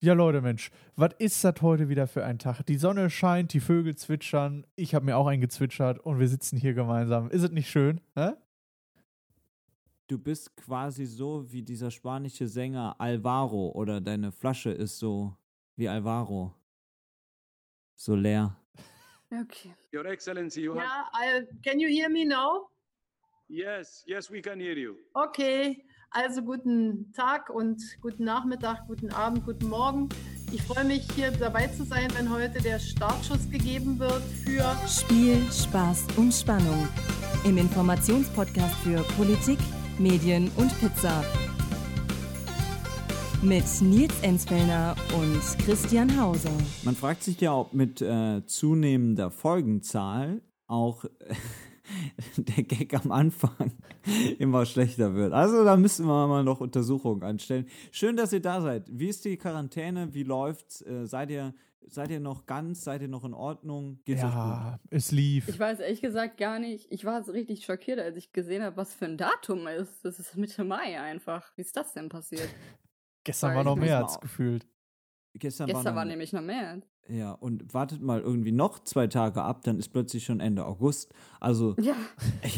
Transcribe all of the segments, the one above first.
Ja, Leute, Mensch, was ist das heute wieder für ein Tag? Die Sonne scheint, die Vögel zwitschern, ich habe mir auch eingezwitschert und wir sitzen hier gemeinsam. Ist es nicht schön? Hä? Du bist quasi so wie dieser spanische Sänger Alvaro oder deine Flasche ist so wie Alvaro. So leer. Okay. Your Excellency, you have. Yeah, I, can you hear me now? Yes, yes, we can hear you. Okay, also guten Tag und guten Nachmittag, guten Abend, guten Morgen. Ich freue mich, hier dabei zu sein, wenn heute der Startschuss gegeben wird für Spiel, Spaß und Spannung. Im Informationspodcast für Politik, Medien und Pizza. Mit Nils Enzfellner und Christian Hauser. Man fragt sich ja, ob mit äh, zunehmender Folgenzahl auch der Gag am Anfang immer schlechter wird. Also da müssen wir mal noch Untersuchungen anstellen. Schön, dass ihr da seid. Wie ist die Quarantäne? Wie läuft's? Äh, seid ihr seid ihr noch ganz? Seid ihr noch in Ordnung? Geht's? Ja, es lief. Ich weiß ehrlich gesagt gar nicht. Ich war so richtig schockiert, als ich gesehen habe, was für ein Datum ist. Das ist Mitte Mai einfach. Wie ist das denn passiert? Gestern war noch au- gefühlt. Gestern, Gestern war, war noch- nämlich noch mehr. Ja, und wartet mal irgendwie noch zwei Tage ab, dann ist plötzlich schon Ende August. Also Ja,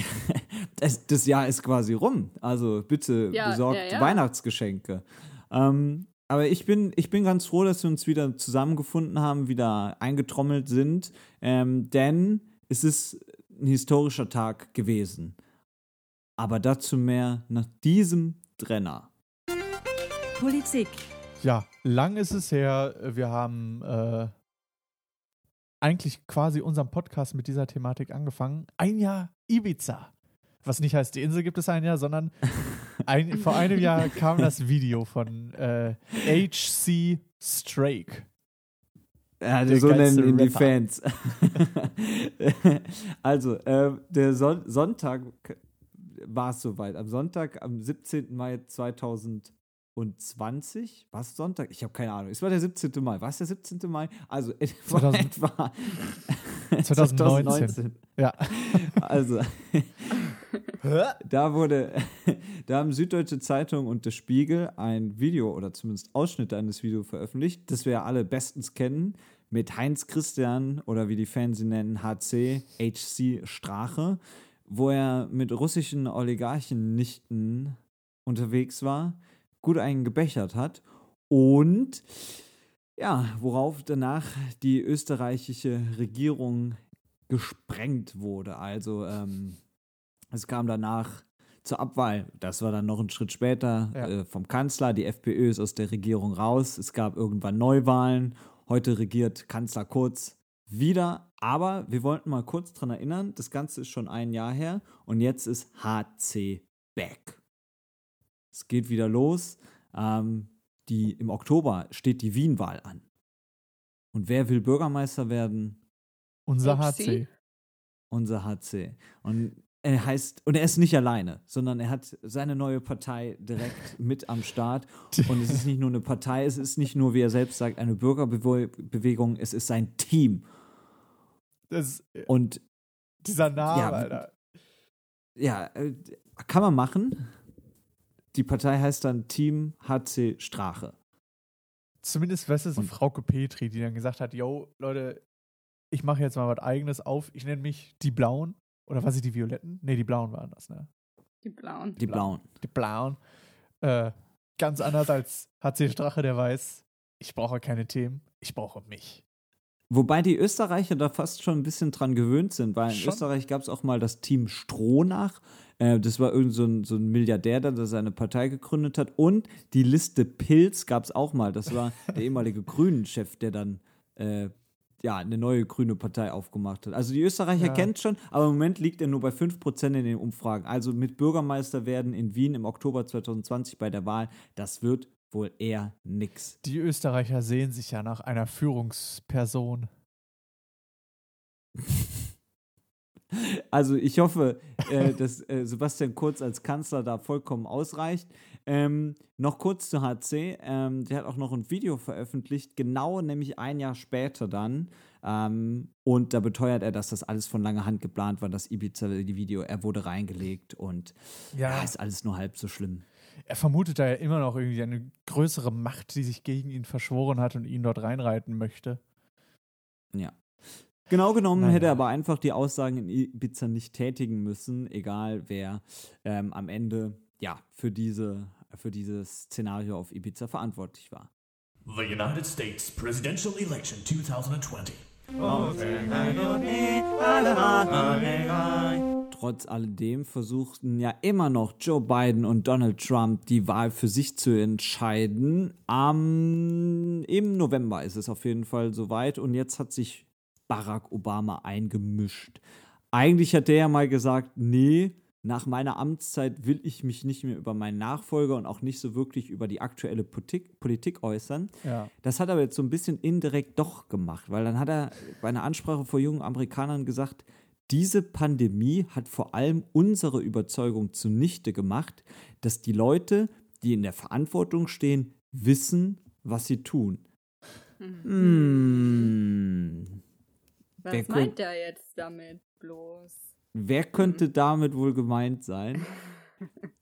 das, das Jahr ist quasi rum. Also bitte Ja, besorgt ja, ja. Weihnachtsgeschenke. Ähm, aber ich bin, ich bin ganz froh, dass wir uns wieder zusammengefunden haben, wieder eingetrommelt sind, ähm, denn es ist ein historischer Tag gewesen. Aber dazu mehr nach diesem Trenner. Politik, Ja, lang ist es her. Wir haben äh, eigentlich quasi unseren Podcast mit dieser Thematik angefangen. Ein Jahr Ibiza. Was nicht heißt, die Insel gibt es ein Jahr, sondern ein, vor einem Jahr kam das Video von äh, HC Strake. Ja, Der so nennen ihn die. Fans. also, äh, der Son Sonntag war es soweit. Am Sonntag, am 17. Mai 2020. War es Sonntag? Ich habe keine Ahnung. Es war der 17. Mai. War es der 17. Mai? Also, es war 2000 etwa 2019. Ja. Also, da wurde, da haben Süddeutsche Zeitung und der Spiegel ein Video oder zumindest Ausschnitte eines Videos veröffentlicht, das wir ja alle bestens kennen, mit Heinz Christian oder wie die Fans ihn nennen, HC, HC Strache, wo er mit russischen Oligarchennichten unterwegs war, gut einen gebechert hat und ja, worauf danach die österreichische Regierung gesprengt wurde. Also ähm, es kam danach zur Abwahl. Das war dann noch ein Schritt später Ja. äh, vom Kanzler. Die FPÖ ist aus der Regierung raus. Es gab irgendwann Neuwahlen. Heute regiert Kanzler Kurz wieder. Aber wir wollten mal kurz dran erinnern, das Ganze ist schon ein Jahr her und jetzt ist HC back. Es geht wieder los. Ähm, die, Im Oktober steht die Wien-Wahl an. Und wer will Bürgermeister werden? Unser HC? Unser HC. Und er heißt, und er ist nicht alleine, sondern er hat seine neue Partei direkt mit am Start. Und es ist nicht nur eine Partei, es ist nicht nur, wie er selbst sagt, eine Bürgerbewegung, es ist sein Team. Das, Und dieser Name, Ja, Alter. ja, äh, kann man machen. Die Partei heißt dann Team HC Strache. Zumindest, weißt du, so Und- Frauke Petri, die dann gesagt hat, yo, Leute, ich mache jetzt mal was eigenes auf. Ich nenne mich die Blauen. Oder was ich die Violetten? Nee, die Blauen waren das, ne? die blauen. Die Blauen. Die Blauen. Äh, ganz anders als HC Strache, der weiß, ich brauche keine Themen, ich brauche mich. Wobei die Österreicher da fast schon ein bisschen dran gewöhnt sind, weil in Schon? Österreich gab es auch mal das Team Stronach. Äh, das war irgend so ein, so ein Milliardär, der seine Partei gegründet hat. Und die Liste Pilz gab es auch mal. Das war der ehemalige Grünen-Chef, der dann äh, ja, eine neue grüne Partei aufgemacht hat. Also die Österreicher Ja. kennt schon, aber im Moment liegt er nur bei 5% in den Umfragen. Also mit Bürgermeister werden in Wien im Oktober 2020 bei der Wahl, das wird wohl eher nix. Die Österreicher sehen sich ja nach einer Führungsperson. Also ich hoffe, äh, dass äh, Sebastian Kurz als Kanzler da vollkommen ausreicht. Ähm, noch kurz zu HC. Ähm, der hat auch noch ein Video veröffentlicht, genau nämlich ein Jahr später dann. Ähm, und da beteuert er, dass das alles von langer Hand geplant war, das Ibiza-Video. Er wurde reingelegt und ja. ist alles nur halb so schlimm. er vermutet da ja immer noch irgendwie eine größere Macht, die sich gegen ihn verschworen hat und ihn dort reinreiten möchte. Ja. Genau genommen Naja. hätte er aber einfach die Aussagen in Ibiza nicht tätigen müssen, egal wer ähm, am Ende ja für diese für dieses Szenario auf Ibiza verantwortlich war. The United States presidential election 2020. Trotz alledem versuchten ja immer noch Joe Biden und Donald Trump die Wahl für sich zu entscheiden. Am, Im November ist es auf jeden Fall soweit und jetzt hat sich Barack Obama eingemischt. Eigentlich hat der ja mal gesagt, nee, nach meiner Amtszeit will ich mich nicht mehr über meinen Nachfolger und auch nicht so wirklich über die aktuelle Politik, Politik äußern. Ja. Das hat er aber jetzt so ein bisschen indirekt doch gemacht, weil dann hat er bei einer Ansprache vor jungen Amerikanern gesagt, diese Pandemie hat vor allem unsere Überzeugung zunichte gemacht, dass die Leute, die in der Verantwortung stehen, wissen, was sie tun. Hm. Was Wer meint er jetzt damit bloß? Wer könnte damit wohl gemeint sein?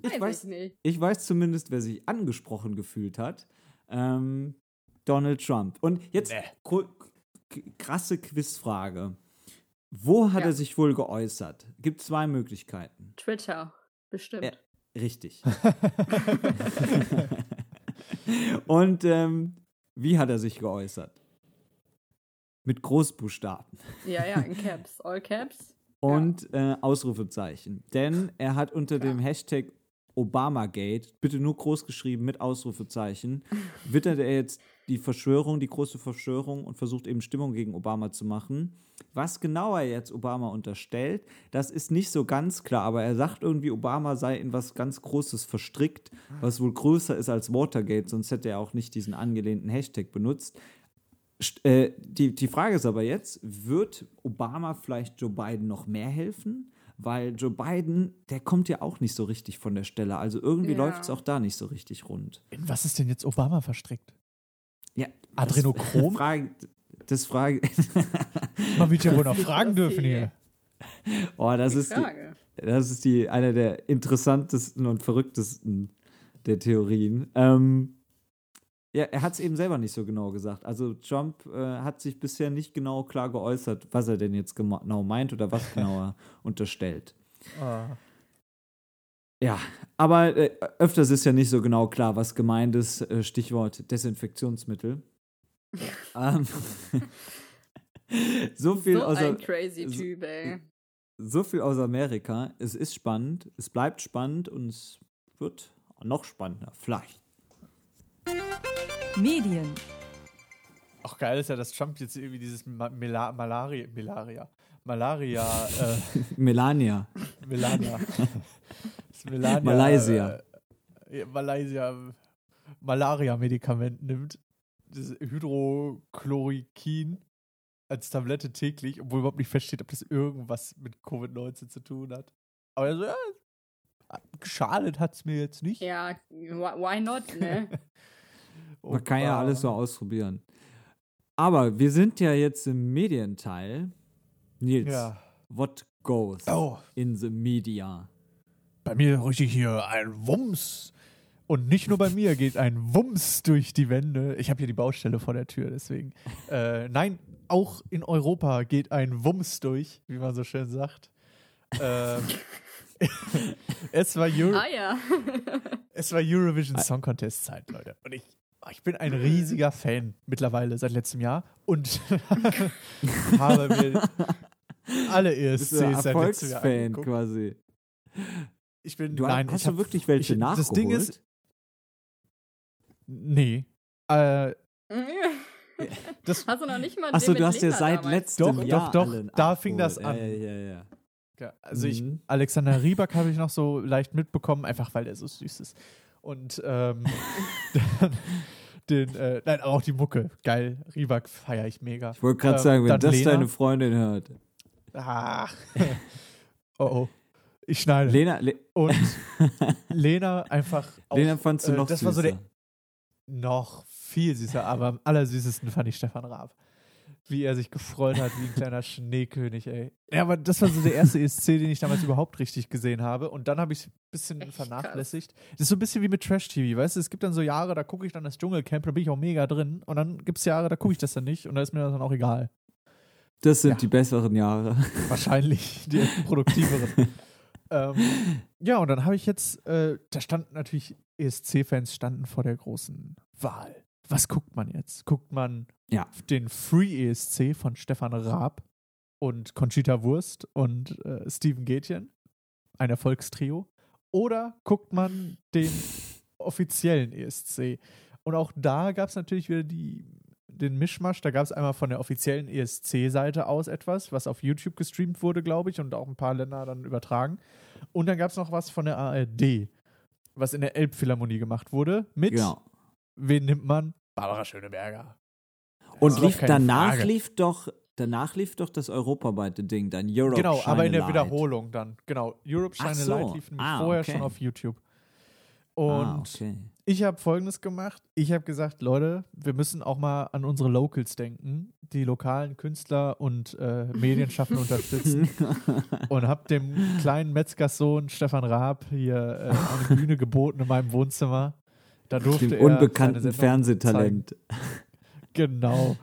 Ich Weiß weiß, ich nicht. ich weiß zumindest, wer sich angesprochen gefühlt hat. Ähm, Donald Trump. Und jetzt Nee. krasse Quizfrage. Wo hat Ja. er sich wohl geäußert? Gibt zwei Möglichkeiten. Twitter, bestimmt. Ja. Richtig. Und ähm, wie hat er sich geäußert? Mit Großbuchstaben Ja, ja, in Caps. All Caps. und äh, Ausrufezeichen. Denn er hat unter dem Hashtag Obamagate, bitte nur groß geschrieben mit Ausrufezeichen, wittert er jetzt die Verschwörung, die große Verschwörung und versucht eben Stimmung gegen Obama zu machen. Was genau er jetzt Obama unterstellt, das ist nicht so ganz klar, aber er sagt irgendwie, Obama sei in was ganz Großes verstrickt, was wohl größer ist als Watergate, sonst hätte er auch nicht diesen angelehnten Hashtag benutzt. St- Äh, die, die Frage ist aber jetzt, wird Obama vielleicht Joe Biden noch mehr helfen? Weil Joe Biden, der kommt ja auch nicht so richtig von der Stelle. Also irgendwie Ja. läuft es auch da nicht so richtig rund. In was ist denn jetzt Obama verstrickt? Ja, Adrenochrom? Das Frage, das Frage, Man wird ja wohl noch fragen ist dürfen die- hier. oh, das Die ist die, Frage. das ist die eine der interessantesten und verrücktesten der Theorien. Ähm, ja, er hat es eben selber nicht so genau gesagt. Also Trump äh, hat sich bisher nicht genau klar geäußert, was er denn jetzt genau meint oder was genau er unterstellt. Ah. Ja, aber äh, öfters ist ja nicht so genau klar, was gemeint ist. Äh, Stichwort Desinfektionsmittel. ähm, so viel So aus ein crazy so- Typ, ey. so viel aus Amerika. Es ist spannend, es bleibt spannend und es wird noch spannender. Vielleicht. Medien, Auch geil ist ja, dass Trump jetzt irgendwie dieses Ma Mela Malaria, Malaria, Malaria, äh, Melania. Melania. Melania Malaysia. Äh, Malaysia Malaria-Medikament nimmt. Das Hydrochloroquin als Tablette täglich, obwohl überhaupt nicht feststeht, ob das irgendwas mit Covid-19 zu tun hat. Aber er so, ja, geschadet hat es mir jetzt nicht. Ja, why why not, ne? Man kann ja alles so ausprobieren. Aber wir sind ja jetzt im Medienteil. Nils, Ja. what goes Oh, in the media? bei mir richtig hier ein Wumms. Und nicht nur bei mir geht ein Wumms durch die Wände. Ich habe hier die Baustelle vor der Tür, deswegen. Äh, nein, auch in Europa geht ein Wumms durch, wie man so schön sagt. Ähm, es, war Euro ah ja. es war Eurovision Song Contest Zeit, Leute. Und ich, ich bin ein riesiger Fan mittlerweile seit letztem Jahr und habe mir alle du ESCs seit letztem Jahr angeguckt. quasi. Ich bin, Du nein, hast ich du hab- wirklich welche ich, nachgeholt? Das Ding ist, nee. Äh, das, Hast du noch nicht mal Achso, du hast ja seit letztem Doch? Jahr doch, doch, da fing das an. Ja, ja, ja. ja, also ich, Mhm. Alexander Rieback habe ich noch so leicht mitbekommen, einfach weil der so süß ist. Und ähm, dann den, äh, nein, aber auch die Mucke. Geil, Rieback feiere ich mega. Ich wollte gerade Ähm, sagen, wenn das Lena. deine Freundin hört. Ach. oh oh. Ich schneide. Lena, Le Und Lena einfach. Auch, Lena fandst du äh, noch Das süßer. war so der noch viel süßer, aber am allersüßesten fand ich Stefan Raab. Wie er sich gefreut hat, wie ein kleiner Schneekönig, ey. Ja, aber das war so der erste ESC, den ich damals überhaupt richtig gesehen habe. Und dann habe ich es ein bisschen Echt vernachlässigt. Das ist so ein bisschen wie mit Trash-TV, weißt du? Es gibt dann so Jahre, da gucke ich dann das Dschungelcamp, da bin ich auch mega drin. Und dann gibt es Jahre, da gucke ich das dann nicht. Und da ist mir das dann auch egal. Das sind Ja. die besseren Jahre. Wahrscheinlich die produktiveren. ähm, ja, und dann habe ich jetzt, äh, da standen natürlich ESC-Fans standen vor der großen Wahl. Was guckt man jetzt? Guckt man Ja. den Free ESC von Stefan Raab und Conchita Wurst und äh, Steven Gätjen, ein Erfolgstrio? Oder guckt man den offiziellen ESC? Und auch da gab es natürlich wieder die, den Mischmasch. Da gab es einmal von der offiziellen ESC-Seite aus etwas, was auf YouTube gestreamt wurde, glaube ich, und auch ein paar Länder dann übertragen. Und dann gab es noch was von der ARD, was in der Elbphilharmonie gemacht wurde. Mit, Genau. Wen nimmt man? Barbara Schöneberger. Und lief danach Frage. lief doch danach lief doch das europaweite Ding, dann Europe Genau, Shine aber in der Light. Wiederholung dann. Genau. Europe Shine so. Light lief nämlich Ah, vorher okay. schon auf YouTube. Und ah, okay. ich habe folgendes gemacht. Ich habe gesagt, Leute, wir müssen auch mal an unsere Locals denken, die lokalen Künstler und äh, Medienschaffende unterstützen. und habe dem kleinen Metzgerssohn Stefan Raab hier äh, eine Bühne geboten in meinem Wohnzimmer. Da durfte Dem unbekannten Fernsehtalent. Genau.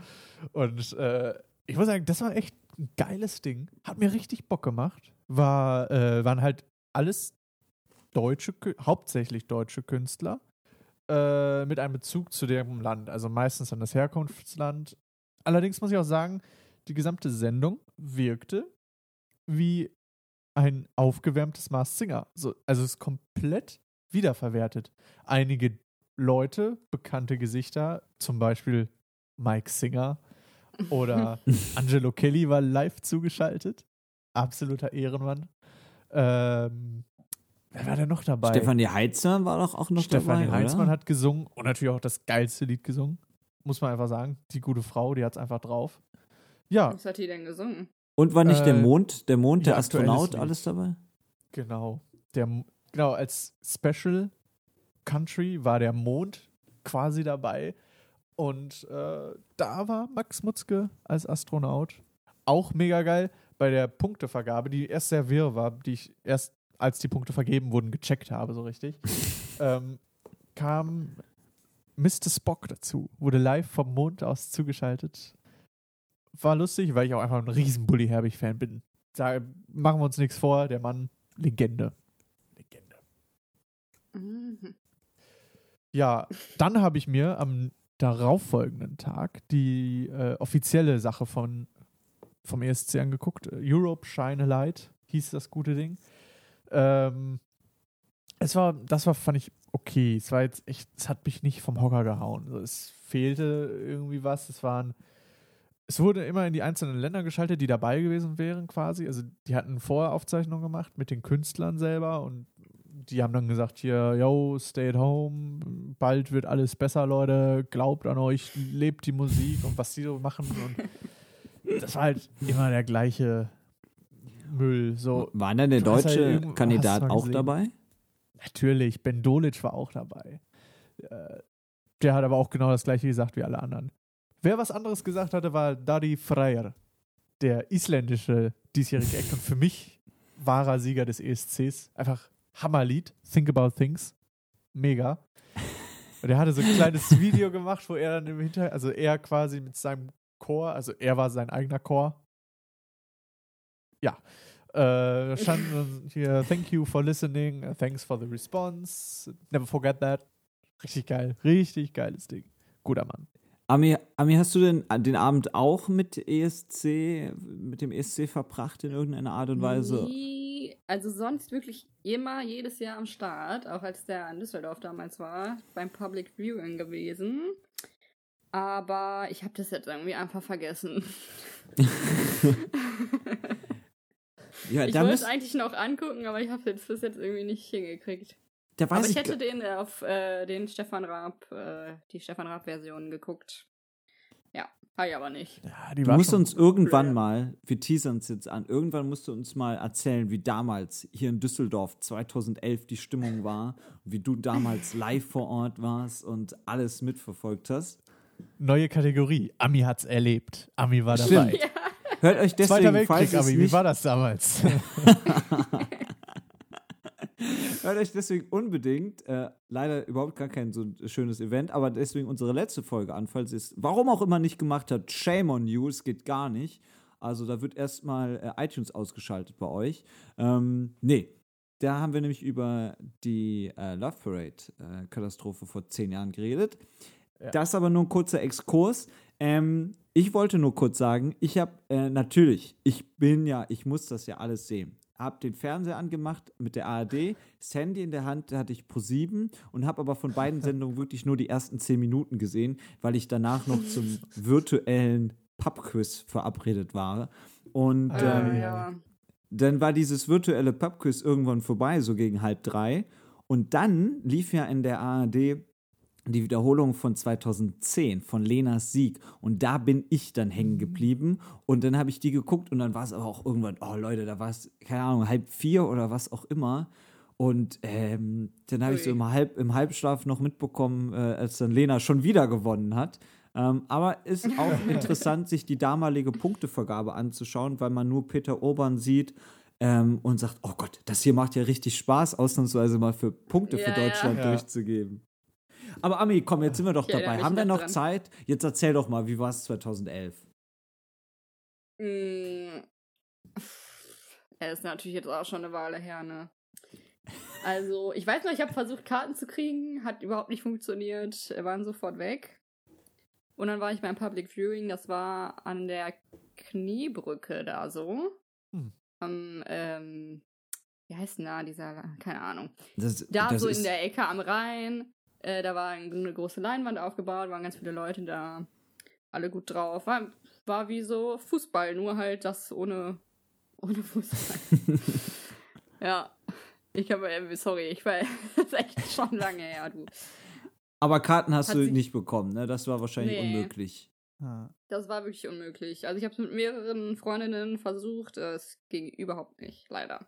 Und äh, ich muss sagen, das war echt ein geiles Ding. Hat mir richtig Bock gemacht. War, äh, waren halt alles deutsche, hauptsächlich deutsche Künstler äh, mit einem Bezug zu dem Land. Also meistens an das Herkunftsland. Allerdings muss ich auch sagen, die gesamte Sendung wirkte wie ein aufgewärmtes Mars Singer. So, also es ist komplett wiederverwertet. Einige Leute, bekannte Gesichter, zum Beispiel Mike Singer oder Angelo Kelly war live zugeschaltet. Absoluter Ehrenmann. Ähm, wer war denn noch dabei? Stefanie Heitzmann war doch auch noch Stefanie dabei, Heinzmann oder? hat gesungen und natürlich auch das geilste Lied gesungen. Muss man einfach sagen. Die gute Frau, die hat es einfach drauf. Ja, Was hat die denn gesungen? Und war nicht der Äh, Mond, der Mond, der ja, aktuelles Astronaut, alles dabei? genau. Der, genau, als Special Country war der Mond quasi dabei. Und äh, da war Max Mutzke als Astronaut. Auch mega geil bei der Punktevergabe, die erst sehr wirr war, die ich erst, als die Punkte vergeben wurden, gecheckt habe, so richtig. ähm, kam Mr. Spock dazu, wurde live vom Mond aus zugeschaltet. War lustig, weil ich auch einfach ein riesen Bully Herbig-Fan bin. Sag, machen wir uns nichts vor, der Mann, Legende. Legende. Mhm. Ja, dann habe ich mir am darauffolgenden Tag die äh, offizielle Sache von, vom ESC angeguckt. Europe Shine a Light hieß das gute Ding. Ähm, es war, das war, fand ich okay. Es war jetzt echt, es hat mich nicht vom Hocker gehauen. Es fehlte irgendwie was. Es waren, es wurde immer in die einzelnen Länder geschaltet, die dabei gewesen wären quasi. Also die hatten Voraufzeichnungen gemacht mit den Künstlern selber und die haben dann gesagt hier, yo, stay at home, bald wird alles besser, Leute, glaubt an euch, lebt die Musik und was die so machen und das war halt immer der gleiche Müll. So, War denn der halt deutsche hast Kandidat auch gesehen? dabei? natürlich, Ben Dolic war auch dabei. Äh, Der hat aber auch genau das gleiche gesagt wie alle anderen. Wer was anderes gesagt hatte, war Dari Freyr, der isländische diesjährige Act und für mich wahrer Sieger des ESCs. Einfach Hammerlied, Think About Things. Mega. Und er hatte so ein kleines Video gemacht, wo er dann im Hintergrund, also er quasi mit seinem Chor, also er war sein eigener Chor. Ja. Äh, stand hier, thank you for listening, thanks for the response, never forget that. Richtig geil, richtig geiles Ding. Guter Mann. Ami, Ami, hast du denn den Abend auch mit ESC, mit dem ESC verbracht in irgendeiner Art und Weise? Nie, also sonst wirklich immer jedes Jahr am Start, auch als der in Düsseldorf damals war, beim Public Viewing gewesen. Aber ich habe das jetzt irgendwie einfach vergessen. Ja, ich wollte es eigentlich noch angucken, aber ich habe es bis jetzt irgendwie nicht hingekriegt. da weiß aber ich ich, hätte den auf äh, den Stefan Raab, äh, die Stefan Raab-Version geguckt. Ja, ich aber nicht. Ja, die Du musst uns irgendwann Ja. mal, wir teasern es jetzt an, irgendwann musst du uns mal erzählen, wie damals hier in Düsseldorf 2011 die Stimmung war, wie du damals live vor Ort warst und alles mitverfolgt hast. Neue Kategorie. Ami hat's erlebt. Ami war dabei. Stimmt. Hört euch Zweiter deswegen, falls Weltkrieg, es Ami. Wie war das damals? hört euch deswegen unbedingt, äh, leider überhaupt gar kein so schönes Event, aber deswegen unsere letzte Folge an, falls ihr es, warum auch immer nicht gemacht habt, shame on you, es geht gar nicht. Also da wird erstmal äh, iTunes ausgeschaltet bei euch. Ähm, nee, da haben wir nämlich über die äh, Love Parade-Katastrophe vor zehn Jahren geredet. Das aber nur ein kurzer Exkurs. Ähm, ich wollte nur kurz sagen, ich habe äh, natürlich, ich bin ja, ich muss das ja alles sehen. Hab den Fernseher angemacht mit der ARD, das Handy in der Hand da hatte ich Pro 7 und habe aber von beiden Sendungen wirklich nur die ersten zehn Minuten gesehen, weil ich danach noch zum virtuellen Pubquiz verabredet war. Und Äh, ähm, ja. dann war dieses virtuelle Pubquiz irgendwann vorbei, so gegen halb drei. Und dann lief ja in der ARD die Wiederholung von 2010 von Lenas Sieg. Und da bin ich dann hängen geblieben. Und dann habe ich die geguckt und dann war es aber auch irgendwann, oh Leute, da war es, keine Ahnung, halb vier oder was auch immer. Und ähm, dann habe ich so im, Halb, im Halbschlaf noch mitbekommen, äh, als dann Lena schon wieder gewonnen hat. Ähm, aber ist auch interessant, sich die damalige Punktevergabe anzuschauen, weil man nur Peter Urban sieht ähm, und sagt, oh Gott, das hier macht ja richtig Spaß, ausnahmsweise mal für Punkte für Ja, ja. Deutschland Ja. durchzugeben. Aber Ami, komm, jetzt sind wir doch Ich dabei. Haben wir noch dran. Zeit? Jetzt erzähl doch mal, wie war es 2011? Mm. Er ist natürlich jetzt auch schon eine Weile her, ne? Also, ich weiß noch, ich habe versucht, Karten zu kriegen, hat überhaupt nicht funktioniert, waren sofort weg. Und dann war ich beim Public Viewing, das war an der Kniebrücke da so. Hm. Am, ähm, wie heißt denn da dieser, keine Ahnung. Das, Da das so in der Ecke am Rhein, äh, da war eine große Leinwand aufgebaut, waren ganz viele Leute da, alle gut drauf. War, war wie so Fußball, nur halt das ohne, ohne Fußball. ja. Ich habe, äh, sorry, ich war, das ist echt schon lange her, du. aber Karten hast Hat du nicht bekommen, ne? Das war wahrscheinlich Nee. unmöglich. Ah. Das war wirklich unmöglich. Also ich habe es mit mehreren Freundinnen versucht, es ging überhaupt nicht, leider.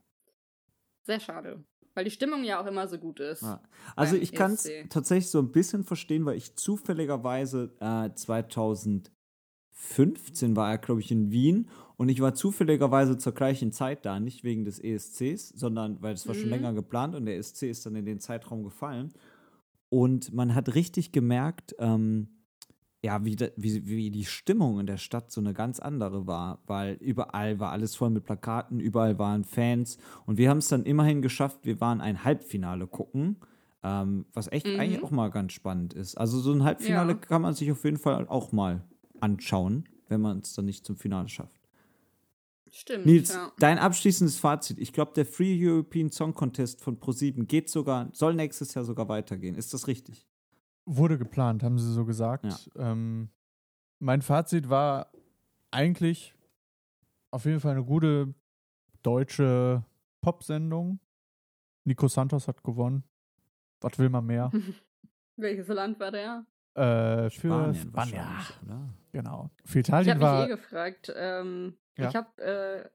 Sehr schade. Weil die Stimmung ja auch immer so gut ist. Ja. Also ich kann es tatsächlich so ein bisschen verstehen, weil ich zufälligerweise äh, 2015 war er, glaube ich, in Wien und ich war zufälligerweise zur gleichen Zeit da, nicht wegen des ESCs, sondern weil es war schon Mhm. länger geplant und der ESC ist dann in den Zeitraum gefallen. Und man hat richtig gemerkt, ähm, ja, wie, wie, wie die Stimmung in der Stadt so eine ganz andere war, weil überall war alles voll mit Plakaten, überall waren Fans und wir haben es dann immerhin geschafft, wir waren ein Halbfinale gucken, ähm, was echt Mhm. eigentlich auch mal ganz spannend ist. Also so ein Halbfinale Ja. kann man sich auf jeden Fall auch mal anschauen, wenn man es dann nicht zum Finale schafft. Stimmt. Nils, ja. dein abschließendes Fazit. Ich glaube, der Free European Song Contest von ProSieben geht sogar, soll nächstes Jahr sogar weitergehen. Ist das richtig? Wurde geplant, haben sie so gesagt. Ähm, mein Fazit war eigentlich auf jeden Fall eine gute deutsche Pop-Sendung. Nico Santos hat gewonnen. Was will man mehr? Welches Land war der? äh, für Spanien Spanien. oder? Genau. Für Ich Italien habe mich eh gefragt. Ähm, Ja. Ich habe, äh,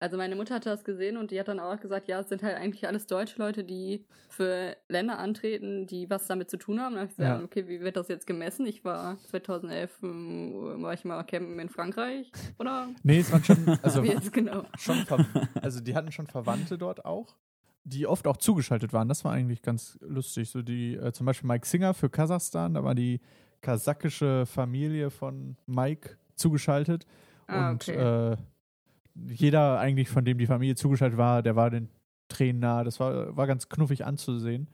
also meine Mutter hat das gesehen und die hat dann auch gesagt, ja, es sind halt eigentlich alles deutsche Leute, die für Länder antreten, die was damit zu tun haben. Da habe ich gesagt, Ja. okay, wie wird das jetzt gemessen? Ich war 2011, ähm, war ich mal campen in Frankreich, oder? Nee, es waren schon. Also, genau? schon also die hatten schon Verwandte dort auch, die oft auch zugeschaltet waren. Das war eigentlich ganz lustig. So die, äh, zum Beispiel Mike Singer für Kasachstan, da war die kasachische Familie von Mike zugeschaltet. Ah, und okay. äh, jeder eigentlich, von dem die Familie zugeschaltet war, der war den Tränen nahe. Das war, war ganz knuffig anzusehen.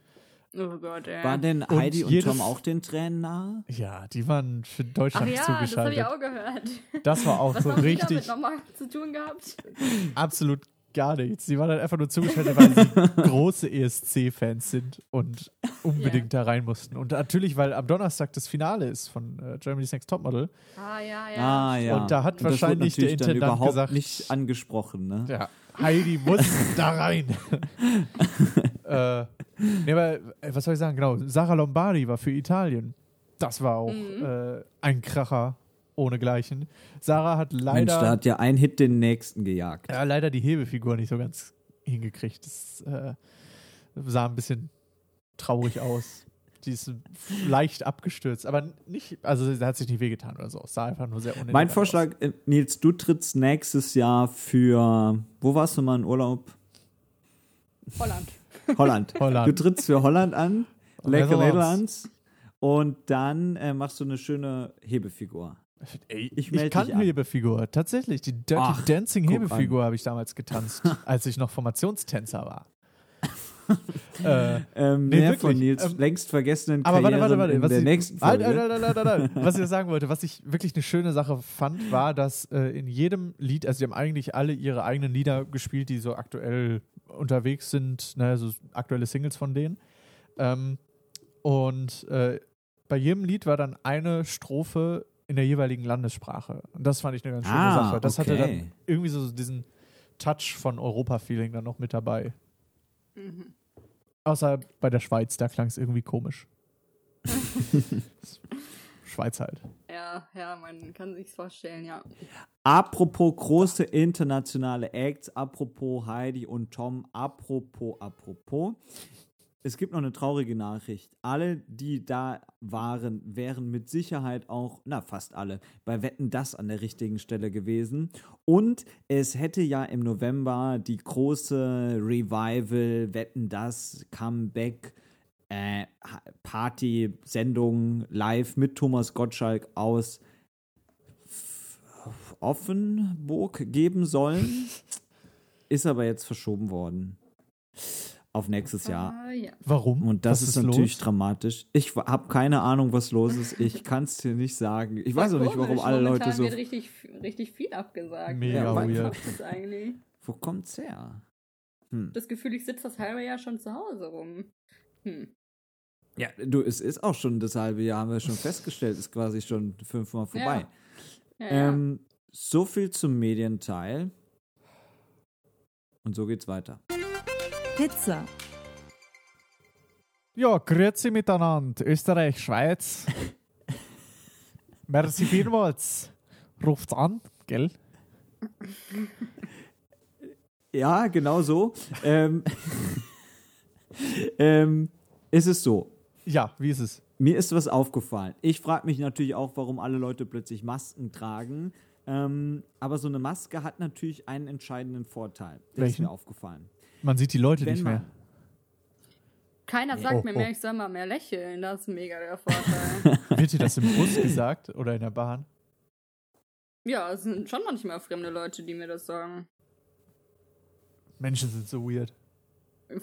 Oh Gott, ey. War denn Und Heidi und jedes- Tom auch den Tränen nahe? Ja, die waren für Ach Deutschland ja, das habe zugeschaltet. ich auch gehört. Das war auch Was so haben richtig damit nochmal zu tun gehabt? absolut gar nichts. Sie waren dann einfach nur zugeschaltet, weil sie große ESC-Fans sind und unbedingt da rein mussten. Und natürlich, weil am Donnerstag das Finale ist von äh, Germany's Next Topmodel. Ah, ja, ja. Ah, ja. Und da hat wurde wahrscheinlich der natürlich dann Intendant überhaupt gesagt- nicht angesprochen, ne? Ja, Heidi muss da rein. äh, nee, aber äh, was soll ich sagen? Genau, Sarah Lombardi war für Italien. Das war auch Mhm. äh, ein Kracher ohnegleichen. Sarah hat Mensch, leider, da hat ja ein Hit den nächsten gejagt. ja, leider die Hebefigur nicht so ganz hingekriegt. Das äh, sah ein bisschen traurig aus. Die ist leicht abgestürzt, aber nicht, also sie hat sich nicht wehgetan oder so. Es sah einfach nur sehr unelegant Mein aus. Vorschlag, äh, Nils, du trittst nächstes Jahr für, wo warst du mal in Urlaub? Holland. Holland. Holland. Du trittst für Holland an, Lake Netherlands. Netherlands. Und dann äh, machst du eine schöne Hebefigur. Ey, Ich ich, meld kann dich an. Hebefigur. Tatsächlich, die Dirty Ach, Dancing Hebefigur habe ich damals getanzt, als ich noch Formationstänzer war. äh, Ähm, Nee, mehr wirklich. von Nils Ähm, längst vergessenen aber warte, Karrieren warte, warte. Was der ich, nächsten Folge. halt, halt, halt. was ich sagen wollte, was ich wirklich eine schöne Sache fand, war, dass äh, in jedem Lied, also die haben eigentlich alle ihre eigenen Lieder gespielt, die so aktuell unterwegs sind, ne, so aktuelle Singles von denen. Ähm, und äh, bei jedem Lied war dann eine Strophe in der jeweiligen Landessprache. Und das fand ich eine ganz schöne Ah, Sache. Das hatte okay. dann irgendwie so diesen Touch von Europa-Feeling dann noch mit dabei. Mhm. Außer bei der Schweiz, da klang es irgendwie komisch. Schweiz halt. Ja, ja, man kann sich's vorstellen, ja. Apropos große internationale Acts, apropos Heidi und Tom, apropos, apropos. Es gibt noch eine traurige Nachricht. Alle, die da waren, wären mit Sicherheit auch, na fast alle, bei Wetten das an der richtigen Stelle gewesen. Und es hätte ja im November die große Revival Wetten das Comeback äh, Ha- Party-Sendung live mit Thomas Gottschalk aus Offenburg geben sollen. Ist aber jetzt verschoben worden. Auf nächstes Jahr. Ah, ja. Warum? Und das Was ist, natürlich los? dramatisch. Ich habe keine Ahnung, was los ist. Ich kann es dir nicht sagen. Ich weiß auch nicht, warum alle Leute so. wird richtig, richtig viel abgesagt. Mega Was weird. Wo kommt's her? Hm. Das Gefühl, ich sitze das halbe Jahr schon zu Hause rum. Hm. Ja, du, es ist auch schon das halbe Jahr, haben wir schon festgestellt, ist quasi schon fünfmal vorbei. Ja, ja. Ähm, so viel zum Medienteil. Und so geht's weiter. Pizza. Ja, grüezi miteinander. Österreich, Schweiz. Merci vielmals. Ruft's an, gell? Ja, genau so. ähm, ähm, es ist so. Ja, wie ist es? Mir ist was aufgefallen. Ich frage mich natürlich auch, warum alle Leute plötzlich Masken tragen. Ähm, aber so eine Maske hat natürlich einen entscheidenden Vorteil. Der ist Welchen? mir aufgefallen. Man sieht die Leute Wenn nicht mehr. man, Keiner sagt Oh, mir oh. mehr, ich soll mal mehr lächeln. Das ist mega der Vorteil. Wird dir das im Bus gesagt oder in der Bahn? ja, es sind schon manchmal fremde Leute, die mir das sagen. Menschen sind so weird.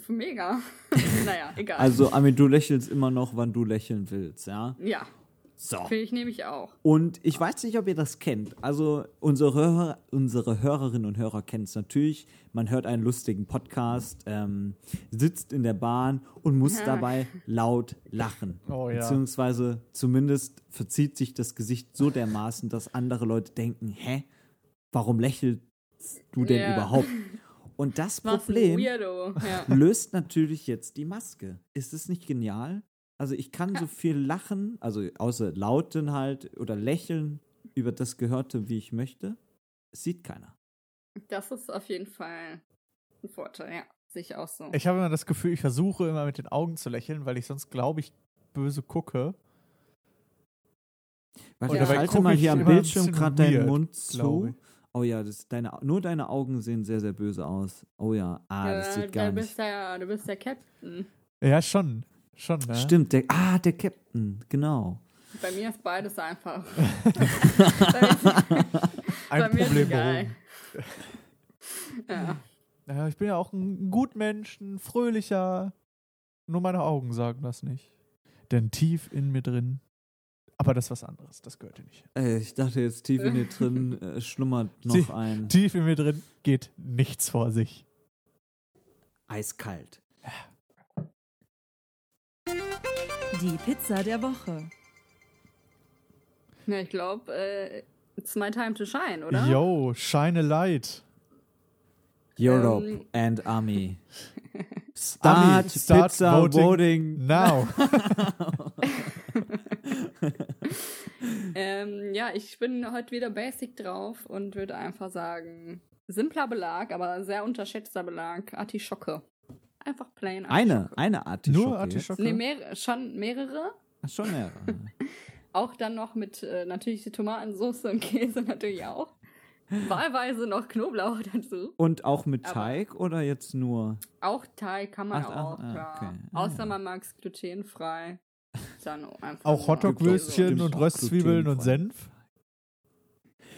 Mega. naja, egal. also, Ami, du lächelst immer noch, wann du lächeln willst, ja? ja, So. finde ich nämlich auch. Und ich weiß nicht, ob ihr das kennt. Also unsere, Hörer, unsere Hörerinnen und Hörer kennen es natürlich. Man hört einen lustigen Podcast, ähm, sitzt in der Bahn und muss Ja. dabei laut lachen. Oh ja. Beziehungsweise zumindest verzieht sich das Gesicht so dermaßen, dass andere Leute denken, hä, warum lächelst du denn Ja. überhaupt? Und das Problem löst natürlich jetzt die Maske. Ist es nicht genial? Also ich kann so viel lachen, also außer lauten halt oder lächeln über das Gehörte, wie ich möchte. Es sieht keiner. Das ist auf jeden Fall ein Vorteil, ja. Sehe ich auch so. Ich habe immer das Gefühl, ich versuche immer mit den Augen zu lächeln, weil ich sonst, glaube ich, böse gucke. Warte, ja, halte guck mal hier am Bildschirm gerade deinen Mund zu. Oh ja, das, deine, nur deine Augen sehen sehr, sehr böse aus. Oh ja, ah, das Ja, sieht gar du, nicht. bist der, du bist der Captain. Ja, schon. Schon, ne? Stimmt, der, ah, der Captain, genau. Bei mir ist beides einfach. Ein Bei mir ist Problem. Ja. Ja, ich bin ja auch ein Gutmensch, ein fröhlicher. Nur meine Augen sagen das nicht. Denn tief in mir drin. Aber das ist was anderes, das gehört hier nicht. Äh, ich dachte jetzt tief in dir drin äh, schlummert noch Sie- ein Tief in mir drin geht nichts vor sich. eiskalt. Die Pizza der Woche. ja ich glaube, äh, it's my time to shine, oder? Yo, shine a light. Europe Ähm, and Army. Start, start Pizza voting. voting. Now. Ähm, ja, ich bin heute wieder basic drauf und würde einfach sagen, simpler Belag, aber sehr unterschätzter Belag, Artischocke. Einfach plain Eine, Artischocke. eine Artischocke. Nur? Artischocke? Nee, mehr, schon mehrere. Ach, schon mehrere. Auch dann noch mit äh, natürlich die Tomatensauce und Käse natürlich auch. Wahlweise noch Knoblauch dazu. Und auch mit Aber- Teig oder jetzt nur? Auch Teig kann man Ach, ach, auch, ah, ja. okay. Ah, Außer ja. man mag es glutenfrei. Dann einfach Auch Hotdog-Würstchen und Röstzwiebeln und. Senf.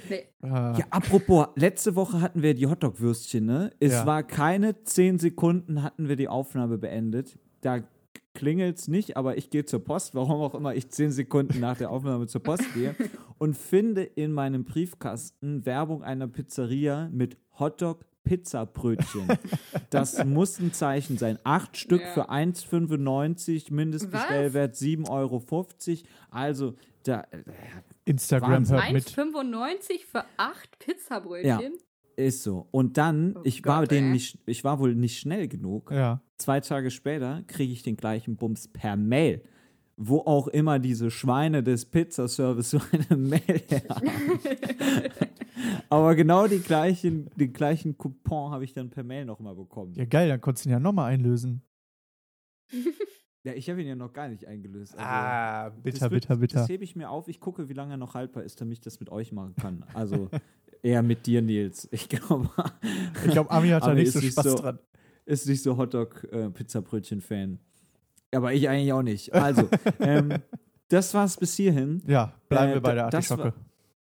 Nee, Äh, Ja, apropos, letzte Woche hatten wir die Hotdog-Würstchen, ne? Es Ja. war keine zehn Sekunden, hatten wir die Aufnahme beendet. Da klingelt's nicht, aber ich gehe zur Post, warum auch immer ich zehn Sekunden nach der Aufnahme zur Post gehe und finde in meinem Briefkasten Werbung einer Pizzeria mit Hotdog Pizzabrötchen. Das muss ein Zeichen sein. Acht Stück Ja. für 1,95, Mindestbestellwert 7,50 Euro. Also, da, äh, Instagram Wahnsinn. hört mit. 1,95 für acht Pizzabrötchen. Ist so. Und dann, Oh ich war Gott, den ey. nicht, ich war wohl nicht schnell genug. Ja. Zwei Tage später kriege ich den gleichen Bums per Mail. Wo auch immer diese Schweine des Pizzaservice so eine Mail haben. Aber genau die gleichen, den gleichen Coupon habe ich dann per Mail nochmal bekommen. Ja, geil, dann konntest du ihn ja nochmal einlösen. Ja, ich habe ihn ja noch gar nicht eingelöst. Also, ah, bitter, wird- bitter, bitter. Das hebe ich mir auf. Ich gucke, wie lange er noch haltbar ist, damit ich das mit euch machen kann. Also eher mit dir, Nils. Ich glaube, Ich glaube, Ami hat da nicht so Spaß so- dran. ist nicht so Hotdog-Pizzabrötchen-Fan. Aber ich eigentlich auch nicht. Also, ähm, das war's bis hierhin. Ja, bleiben Äh, wir bei der Artischocke.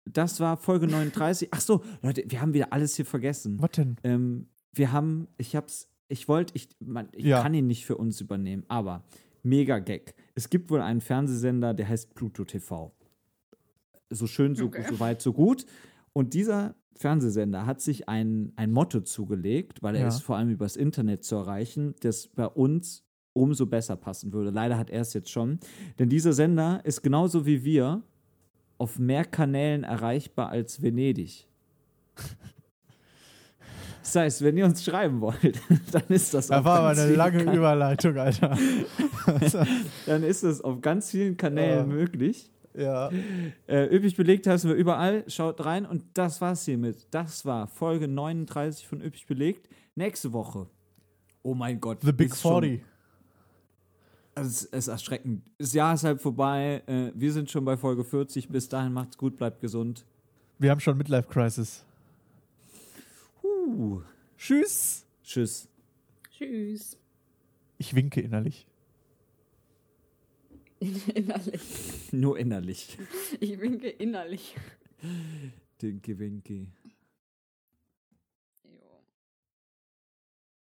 Das war Folge 39. Ach so, Leute, wir haben wieder alles hier vergessen. Was denn? Ähm, wir haben, ich hab's, ich wollte, ich, man, ich Ja. kann ihn nicht für uns übernehmen, aber mega Gag. Es gibt wohl einen Fernsehsender, der heißt Pluto TV. So schön, so, Okay. so weit, so gut. Und dieser Fernsehsender hat sich ein, ein Motto zugelegt, weil er Ja. ist vor allem übers Internet zu erreichen, das bei uns umso besser passen würde. Leider hat er es jetzt schon. Denn dieser Sender ist genauso wie wir auf mehr Kanälen erreichbar als Venedig. Das heißt, wenn ihr uns schreiben wollt, dann ist das Da auf war aber eine lange Kan- Überleitung, Alter. Dann ist das auf ganz vielen Kanälen Ja. möglich. ja. Äh, üppig belegt heißen wir überall. Schaut rein und das war's hiermit. Das war Folge 39 von Üppig belegt. Nächste Woche. Oh mein Gott. The Big ist schon- 40. Also es ist erschreckend. Das Jahr ist halb vorbei. Äh, wir sind schon bei Folge 40. Bis dahin macht's gut, bleibt gesund. Wir haben schon Midlife Crisis. Uh. Tschüss. Tschüss. Tschüss. Ich winke innerlich. Innerlich. Nur innerlich. Ich winke innerlich. Dinky Winky.